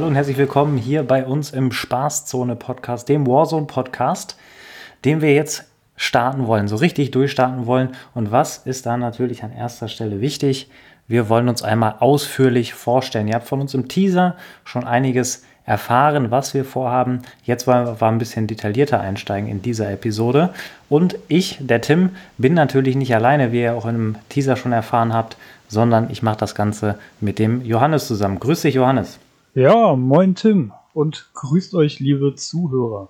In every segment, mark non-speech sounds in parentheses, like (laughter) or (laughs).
Hallo und herzlich willkommen hier bei uns im Spaßzone Podcast, dem Warzone Podcast, den wir jetzt starten wollen, so richtig durchstarten wollen. Und was ist da natürlich an erster Stelle wichtig? Wir wollen uns einmal ausführlich vorstellen. Ihr habt von uns im Teaser schon einiges erfahren, was wir vorhaben. Jetzt wollen wir ein bisschen detaillierter einsteigen in dieser Episode. Und ich, der Tim, bin natürlich nicht alleine, wie ihr auch im Teaser schon erfahren habt, sondern ich mache das Ganze mit dem Johannes zusammen. Grüß dich, Johannes. Ja, moin Tim und grüßt euch, liebe Zuhörer.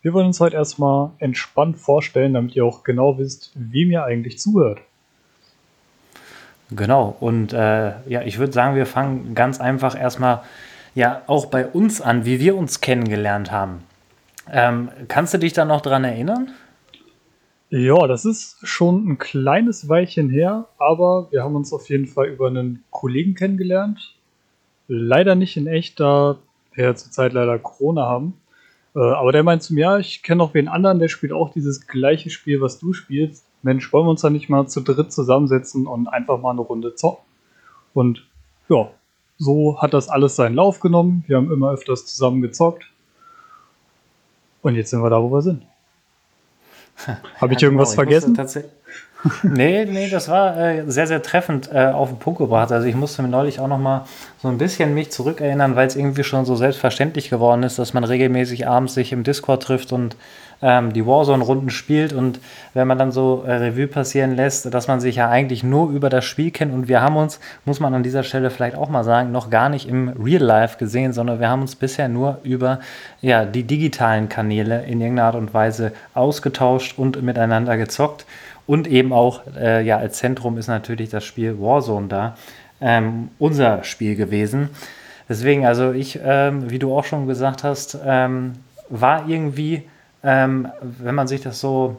Wir wollen uns heute erstmal entspannt vorstellen, damit ihr auch genau wisst, wem ihr eigentlich zuhört. Genau, und äh, ja, ich würde sagen, wir fangen ganz einfach erstmal ja auch bei uns an, wie wir uns kennengelernt haben. Ähm, kannst du dich da noch dran erinnern? Ja, das ist schon ein kleines Weilchen her, aber wir haben uns auf jeden Fall über einen Kollegen kennengelernt. Leider nicht in echt, da wir zurzeit leider Corona haben. Äh, aber der meint zu mir, ja, ich kenne noch wen anderen, der spielt auch dieses gleiche Spiel, was du spielst. Mensch, wollen wir uns da nicht mal zu dritt zusammensetzen und einfach mal eine Runde zocken? Und ja, so hat das alles seinen Lauf genommen. Wir haben immer öfters zusammen gezockt. Und jetzt sind wir da, wo wir sind. (laughs) Habe ich ja, irgendwas genau, ich vergessen? Nee, nee, das war äh, sehr, sehr treffend äh, auf den Punkt gebracht. Also ich musste mir neulich auch noch mal so ein bisschen mich zurückerinnern, weil es irgendwie schon so selbstverständlich geworden ist, dass man regelmäßig abends sich im Discord trifft und ähm, die Warzone-Runden spielt und wenn man dann so äh, Revue passieren lässt, dass man sich ja eigentlich nur über das Spiel kennt und wir haben uns, muss man an dieser Stelle vielleicht auch mal sagen, noch gar nicht im Real Life gesehen, sondern wir haben uns bisher nur über ja, die digitalen Kanäle in irgendeiner Art und Weise ausgetauscht und miteinander gezockt und eben auch äh, ja als Zentrum ist natürlich das Spiel Warzone da ähm, unser Spiel gewesen. Deswegen, also ich, ähm, wie du auch schon gesagt hast, ähm, war irgendwie ähm, wenn man sich das so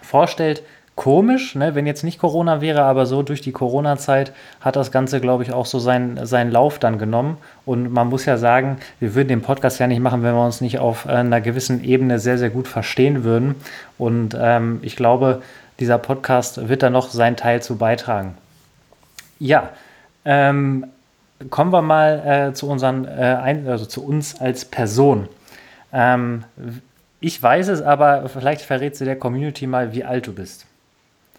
vorstellt, komisch, ne? wenn jetzt nicht Corona wäre, aber so durch die Corona-Zeit hat das Ganze, glaube ich, auch so seinen, seinen Lauf dann genommen. Und man muss ja sagen, wir würden den Podcast ja nicht machen, wenn wir uns nicht auf einer gewissen Ebene sehr, sehr gut verstehen würden. Und ähm, ich glaube, dieser Podcast wird da noch seinen Teil zu beitragen. Ja, ähm, kommen wir mal äh, zu unseren, äh, also zu uns als Person. Ähm, ich weiß es, aber vielleicht verrätst du der Community mal, wie alt du bist.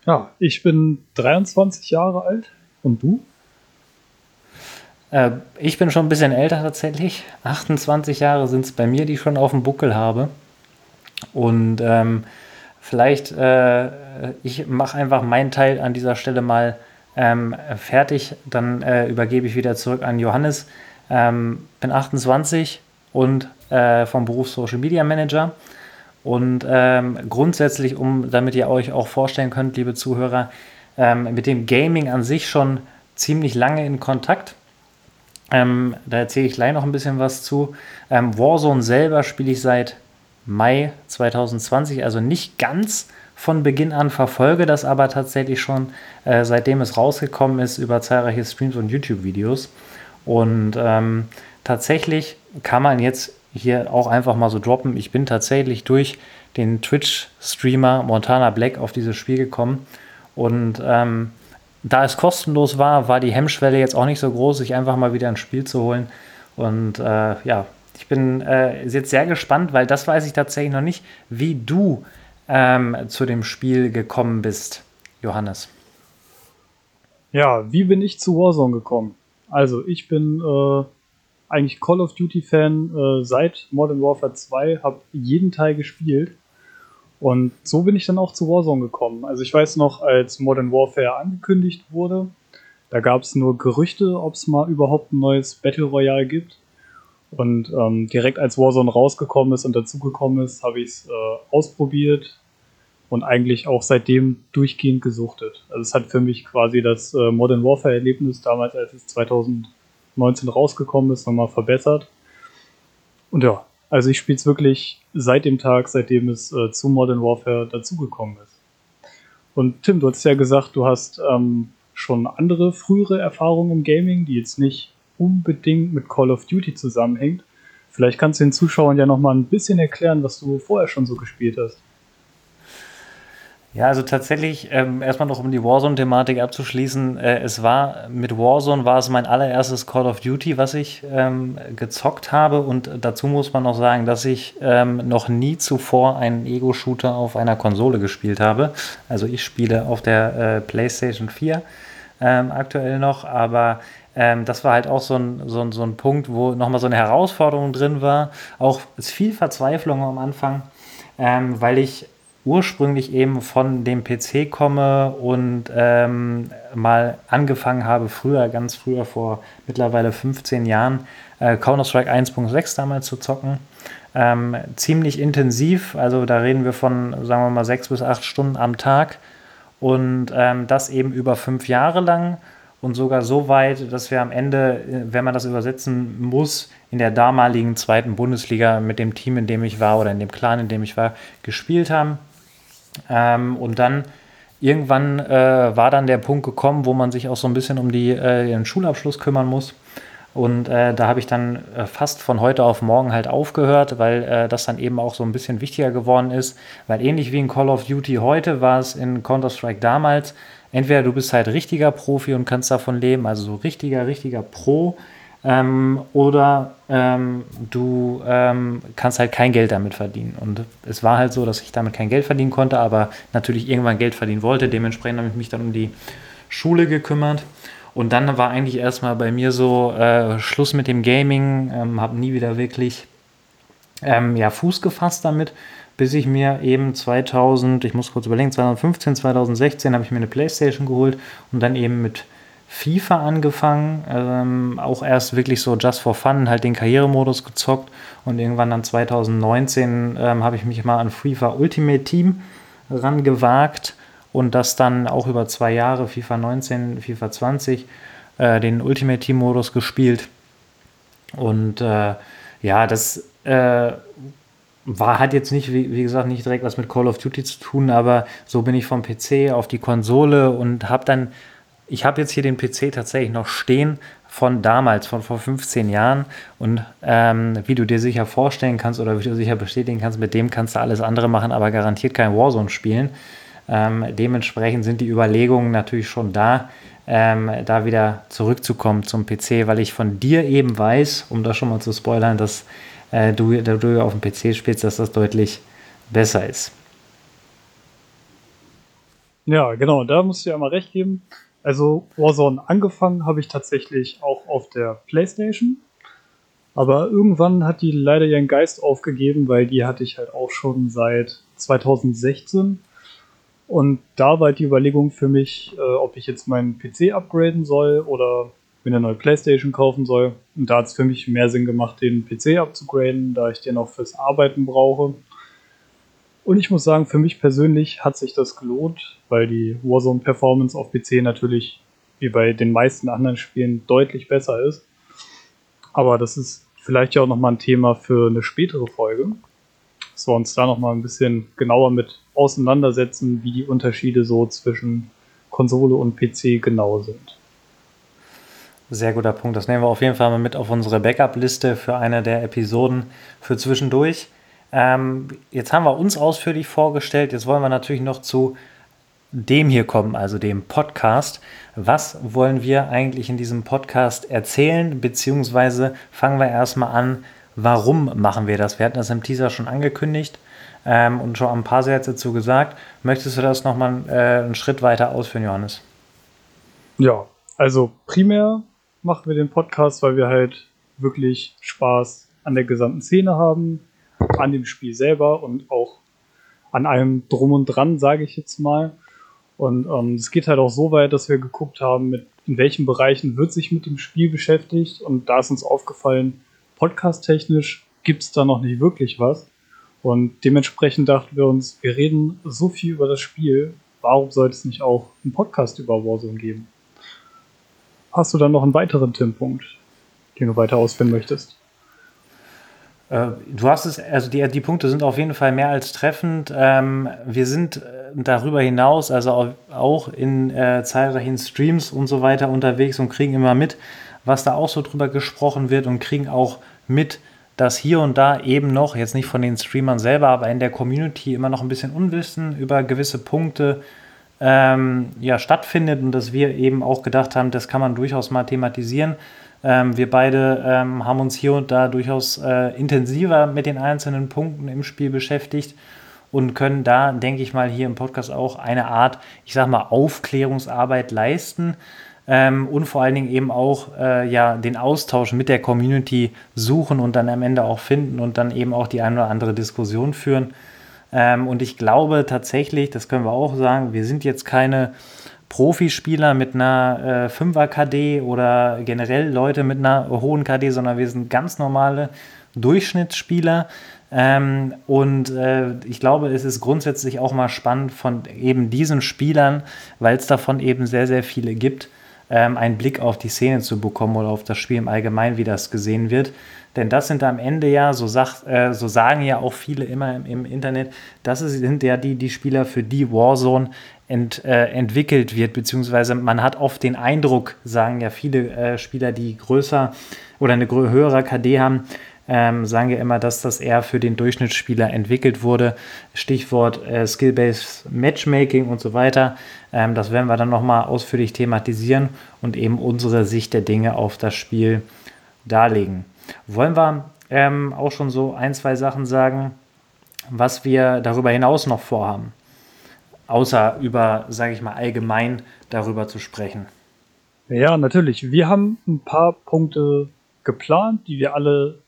Ja, ich bin 23 Jahre alt. Und du? Äh, ich bin schon ein bisschen älter tatsächlich. 28 Jahre sind es bei mir, die ich schon auf dem Buckel habe. Und ähm, vielleicht, äh, ich mache einfach meinen Teil an dieser Stelle mal ähm, fertig. Dann äh, übergebe ich wieder zurück an Johannes. Ähm, bin 28 und äh, vom Beruf Social Media Manager. Und ähm, grundsätzlich, um damit ihr euch auch vorstellen könnt, liebe Zuhörer, ähm, mit dem Gaming an sich schon ziemlich lange in Kontakt. Ähm, da erzähle ich gleich noch ein bisschen was zu. Ähm, Warzone selber spiele ich seit Mai 2020, also nicht ganz von Beginn an, verfolge das aber tatsächlich schon, äh, seitdem es rausgekommen ist, über zahlreiche Streams und YouTube-Videos. Und ähm, tatsächlich kann man jetzt hier auch einfach mal so droppen. Ich bin tatsächlich durch den Twitch-Streamer Montana Black auf dieses Spiel gekommen. Und ähm, da es kostenlos war, war die Hemmschwelle jetzt auch nicht so groß, sich einfach mal wieder ein Spiel zu holen. Und äh, ja, ich bin äh, jetzt sehr gespannt, weil das weiß ich tatsächlich noch nicht, wie du ähm, zu dem Spiel gekommen bist, Johannes. Ja, wie bin ich zu Warzone gekommen? Also, ich bin äh, eigentlich Call of Duty-Fan äh, seit Modern Warfare 2, habe jeden Teil gespielt. Und so bin ich dann auch zu Warzone gekommen. Also ich weiß noch, als Modern Warfare angekündigt wurde, da gab es nur Gerüchte, ob es mal überhaupt ein neues Battle Royale gibt. Und ähm, direkt als Warzone rausgekommen ist und dazugekommen ist, habe ich es äh, ausprobiert und eigentlich auch seitdem durchgehend gesuchtet. Also es hat für mich quasi das äh, Modern Warfare-Erlebnis damals, als es 2000 19 rausgekommen ist, nochmal verbessert. Und ja, also ich spiele es wirklich seit dem Tag, seitdem es äh, zu Modern Warfare dazugekommen ist. Und Tim, du hast ja gesagt, du hast ähm, schon andere frühere Erfahrungen im Gaming, die jetzt nicht unbedingt mit Call of Duty zusammenhängt. Vielleicht kannst du den Zuschauern ja nochmal ein bisschen erklären, was du vorher schon so gespielt hast. Ja, also tatsächlich, ähm, erstmal noch um die Warzone-Thematik abzuschließen. Äh, es war, mit Warzone war es mein allererstes Call of Duty, was ich ähm, gezockt habe. Und dazu muss man noch sagen, dass ich ähm, noch nie zuvor einen Ego-Shooter auf einer Konsole gespielt habe. Also ich spiele auf der äh, PlayStation 4 ähm, aktuell noch, aber ähm, das war halt auch so ein, so ein, so ein Punkt, wo nochmal so eine Herausforderung drin war. Auch viel Verzweiflung am Anfang, ähm, weil ich ursprünglich eben von dem PC komme und ähm, mal angefangen habe, früher, ganz früher, vor mittlerweile 15 Jahren, äh, Counter-Strike 1.6 damals zu zocken. Ähm, ziemlich intensiv, also da reden wir von, sagen wir mal, sechs bis acht Stunden am Tag und ähm, das eben über fünf Jahre lang und sogar so weit, dass wir am Ende, äh, wenn man das übersetzen muss, in der damaligen zweiten Bundesliga mit dem Team, in dem ich war oder in dem Clan, in dem ich war, gespielt haben. Ähm, und dann irgendwann äh, war dann der Punkt gekommen, wo man sich auch so ein bisschen um die, äh, den Schulabschluss kümmern muss. Und äh, da habe ich dann äh, fast von heute auf morgen halt aufgehört, weil äh, das dann eben auch so ein bisschen wichtiger geworden ist. Weil ähnlich wie in Call of Duty heute war es in Counter-Strike damals, entweder du bist halt richtiger Profi und kannst davon leben, also so richtiger, richtiger Pro, ähm, oder ähm, du ähm, kannst halt kein Geld damit verdienen. Und es war halt so, dass ich damit kein Geld verdienen konnte, aber natürlich irgendwann Geld verdienen wollte. Dementsprechend habe ich mich dann um die Schule gekümmert. Und dann war eigentlich erstmal bei mir so äh, Schluss mit dem Gaming, ähm, habe nie wieder wirklich ähm, ja, Fuß gefasst damit, bis ich mir eben 2000, ich muss kurz überlegen, 2015, 2016 habe ich mir eine Playstation geholt und dann eben mit FIFA angefangen, ähm, auch erst wirklich so just for fun, halt den Karrieremodus gezockt und irgendwann dann 2019 ähm, habe ich mich mal an FIFA Ultimate Team rangewagt und das dann auch über zwei Jahre, FIFA 19, FIFA 20, äh, den Ultimate Team Modus gespielt. Und äh, ja, das äh, war, hat jetzt nicht, wie, wie, gesagt, nicht direkt was mit Call of Duty zu tun, aber so bin ich vom PC auf die Konsole und habe dann ich habe jetzt hier den PC tatsächlich noch stehen von damals, von vor 15 Jahren. Und ähm, wie du dir sicher vorstellen kannst oder wie du sicher bestätigen kannst, mit dem kannst du alles andere machen, aber garantiert kein Warzone spielen. Ähm, dementsprechend sind die Überlegungen natürlich schon da, ähm, da wieder zurückzukommen zum PC, weil ich von dir eben weiß, um das schon mal zu spoilern, dass äh, du, du auf dem PC spielst, dass das deutlich besser ist. Ja, genau, da musst du ja mal recht geben. Also Warzone angefangen habe ich tatsächlich auch auf der PlayStation. Aber irgendwann hat die leider ihren Geist aufgegeben, weil die hatte ich halt auch schon seit 2016. Und da war die Überlegung für mich, äh, ob ich jetzt meinen PC upgraden soll oder mir eine neue PlayStation kaufen soll. Und da hat es für mich mehr Sinn gemacht, den PC abzugraden, da ich den auch fürs Arbeiten brauche. Und ich muss sagen, für mich persönlich hat sich das gelohnt, weil die Warzone-Performance auf PC natürlich wie bei den meisten anderen Spielen deutlich besser ist. Aber das ist vielleicht ja auch nochmal ein Thema für eine spätere Folge, dass wir uns da nochmal ein bisschen genauer mit auseinandersetzen, wie die Unterschiede so zwischen Konsole und PC genau sind. Sehr guter Punkt. Das nehmen wir auf jeden Fall mal mit auf unsere Backup-Liste für eine der Episoden für zwischendurch. Ähm, jetzt haben wir uns ausführlich vorgestellt. Jetzt wollen wir natürlich noch zu dem hier kommen, also dem Podcast. Was wollen wir eigentlich in diesem Podcast erzählen? Beziehungsweise fangen wir erstmal an, warum machen wir das? Wir hatten das im Teaser schon angekündigt ähm, und schon ein paar Sätze dazu gesagt. Möchtest du das nochmal äh, einen Schritt weiter ausführen, Johannes? Ja, also primär machen wir den Podcast, weil wir halt wirklich Spaß an der gesamten Szene haben, an dem Spiel selber und auch an allem drum und dran, sage ich jetzt mal. Und ähm, es geht halt auch so weit, dass wir geguckt haben, mit, in welchen Bereichen wird sich mit dem Spiel beschäftigt. Und da ist uns aufgefallen, podcast-technisch gibt es da noch nicht wirklich was. Und dementsprechend dachten wir uns, wir reden so viel über das Spiel, warum sollte es nicht auch einen Podcast über Warzone geben? Hast du dann noch einen weiteren Tim-Punkt, den du weiter ausführen möchtest? Äh, du hast es, also die, die Punkte sind auf jeden Fall mehr als treffend. Ähm, wir sind äh, darüber hinaus, also auch in äh, zahlreichen Streams und so weiter unterwegs und kriegen immer mit, was da auch so drüber gesprochen wird und kriegen auch mit, dass hier und da eben noch, jetzt nicht von den Streamern selber, aber in der Community immer noch ein bisschen Unwissen über gewisse Punkte ähm, ja, stattfindet und dass wir eben auch gedacht haben, das kann man durchaus mal thematisieren. Ähm, wir beide ähm, haben uns hier und da durchaus äh, intensiver mit den einzelnen Punkten im Spiel beschäftigt und können da, denke ich mal, hier im Podcast auch eine Art, ich sag mal, Aufklärungsarbeit leisten ähm, und vor allen Dingen eben auch äh, ja, den Austausch mit der Community suchen und dann am Ende auch finden und dann eben auch die eine oder andere Diskussion führen. Ähm, und ich glaube tatsächlich, das können wir auch sagen, wir sind jetzt keine Profispieler mit einer äh, 5er KD oder generell Leute mit einer hohen KD, sondern wir sind ganz normale Durchschnittsspieler. Ähm, und äh, ich glaube, es ist grundsätzlich auch mal spannend von eben diesen Spielern, weil es davon eben sehr, sehr viele gibt, ähm, einen Blick auf die Szene zu bekommen oder auf das Spiel im Allgemeinen, wie das gesehen wird. Denn das sind am Ende ja, so, sagt, äh, so sagen ja auch viele immer im, im, Internet, das sind ja die, die Spieler, für die Warzone ent, äh, entwickelt wird, beziehungsweise man hat oft den Eindruck, sagen ja viele äh, Spieler, die größer oder eine höhere KD haben, ähm, sagen ja immer, dass das eher für den Durchschnittsspieler entwickelt wurde. Stichwort äh, Skill-Based Matchmaking und so weiter. Ähm, das werden wir dann nochmal ausführlich thematisieren und eben unsere Sicht der Dinge auf das Spiel darlegen. Wollen wir ähm, auch schon so ein, zwei Sachen sagen, was wir darüber hinaus noch vorhaben? Außer über, sage ich mal, allgemein darüber zu sprechen. Ja, natürlich. Wir haben ein paar Punkte geplant, die wir alle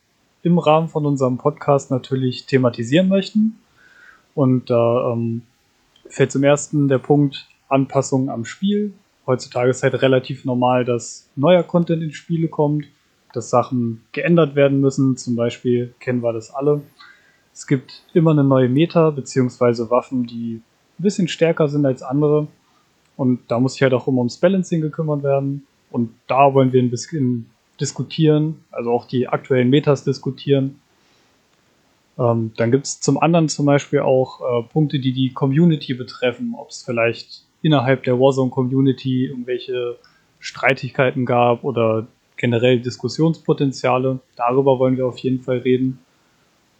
im Rahmen von unserem Podcast natürlich thematisieren möchten. Und da ähm, fällt zum ersten der Punkt Anpassungen am Spiel. Heutzutage ist halt relativ normal, dass neuer Content in Spiele kommt, dass Sachen geändert werden müssen. Zum Beispiel kennen wir das alle. Es gibt immer eine neue Meta, beziehungsweise Waffen, die ein bisschen stärker sind als andere. Und da muss sich halt auch immer ums Balancing gekümmert werden. Und da wollen wir ein bisschen diskutieren, also auch die aktuellen Metas diskutieren. Ähm, dann gibt es zum anderen zum Beispiel auch äh, Punkte, die die Community betreffen, ob es vielleicht innerhalb der Warzone-Community irgendwelche Streitigkeiten gab oder generell Diskussionspotenziale. Darüber wollen wir auf jeden Fall reden.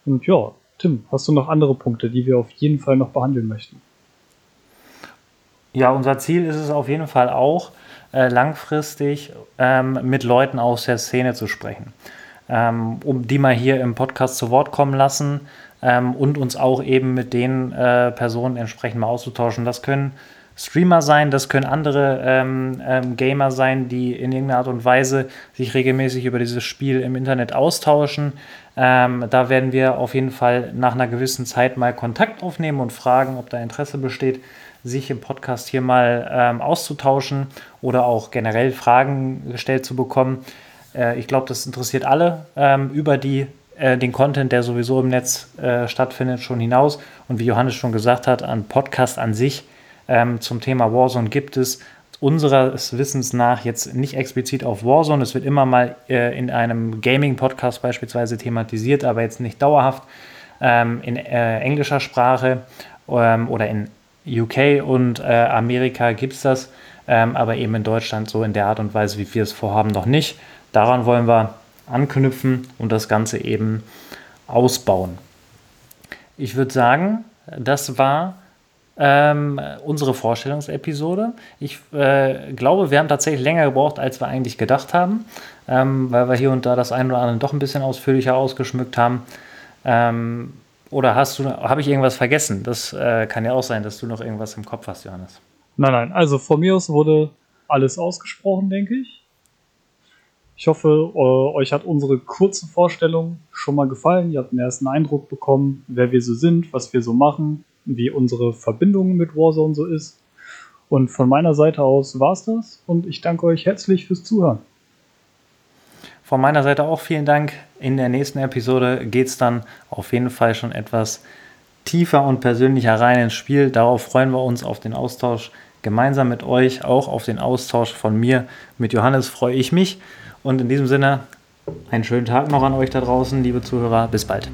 Und ja, Tim, hast du noch andere Punkte, die wir auf jeden Fall noch behandeln möchten? Ja, unser Ziel ist es auf jeden Fall auch, äh, langfristig ähm, mit Leuten aus der Szene zu sprechen, ähm, um die mal hier im Podcast zu Wort kommen lassen ähm, und uns auch eben mit den äh, Personen entsprechend mal auszutauschen. Das können Streamer sein, das können andere ähm, ähm, Gamer sein, die in irgendeiner Art und Weise sich regelmäßig über dieses Spiel im Internet austauschen. Ähm, da werden wir auf jeden Fall nach einer gewissen Zeit mal Kontakt aufnehmen und fragen, ob da Interesse besteht sich im Podcast hier mal ähm, auszutauschen oder auch generell Fragen gestellt zu bekommen. Äh, ich glaube, das interessiert alle ähm, über die, äh, den Content, der sowieso im Netz äh, stattfindet, schon hinaus. Und wie Johannes schon gesagt hat, ein Podcast an sich ähm, zum Thema Warzone gibt es unseres Wissens nach jetzt nicht explizit auf Warzone. Es wird immer mal äh, in einem Gaming-Podcast beispielsweise thematisiert, aber jetzt nicht dauerhaft ähm, in äh, englischer Sprache ähm, oder in UK und äh, Amerika gibt es das, ähm, aber eben in Deutschland so in der Art und Weise, wie wir es vorhaben, noch nicht. Daran wollen wir anknüpfen und das Ganze eben ausbauen. Ich würde sagen, das war ähm, unsere Vorstellungsepisode. Ich äh, glaube, wir haben tatsächlich länger gebraucht, als wir eigentlich gedacht haben, ähm, weil wir hier und da das ein oder andere doch ein bisschen ausführlicher ausgeschmückt haben. Ähm, oder hast du, habe ich irgendwas vergessen? Das äh, kann ja auch sein, dass du noch irgendwas im Kopf hast, Johannes. Nein, nein, also von mir aus wurde alles ausgesprochen, denke ich. Ich hoffe, äh, euch hat unsere kurze Vorstellung schon mal gefallen. Ihr habt einen ersten Eindruck bekommen, wer wir so sind, was wir so machen, wie unsere Verbindung mit Warzone so ist. Und von meiner Seite aus war es das und ich danke euch herzlich fürs Zuhören. Von meiner Seite auch vielen Dank. In der nächsten Episode geht es dann auf jeden Fall schon etwas tiefer und persönlicher rein ins Spiel. Darauf freuen wir uns auf den Austausch gemeinsam mit euch, auch auf den Austausch von mir mit Johannes freue ich mich. Und in diesem Sinne, einen schönen Tag noch an euch da draußen, liebe Zuhörer. Bis bald.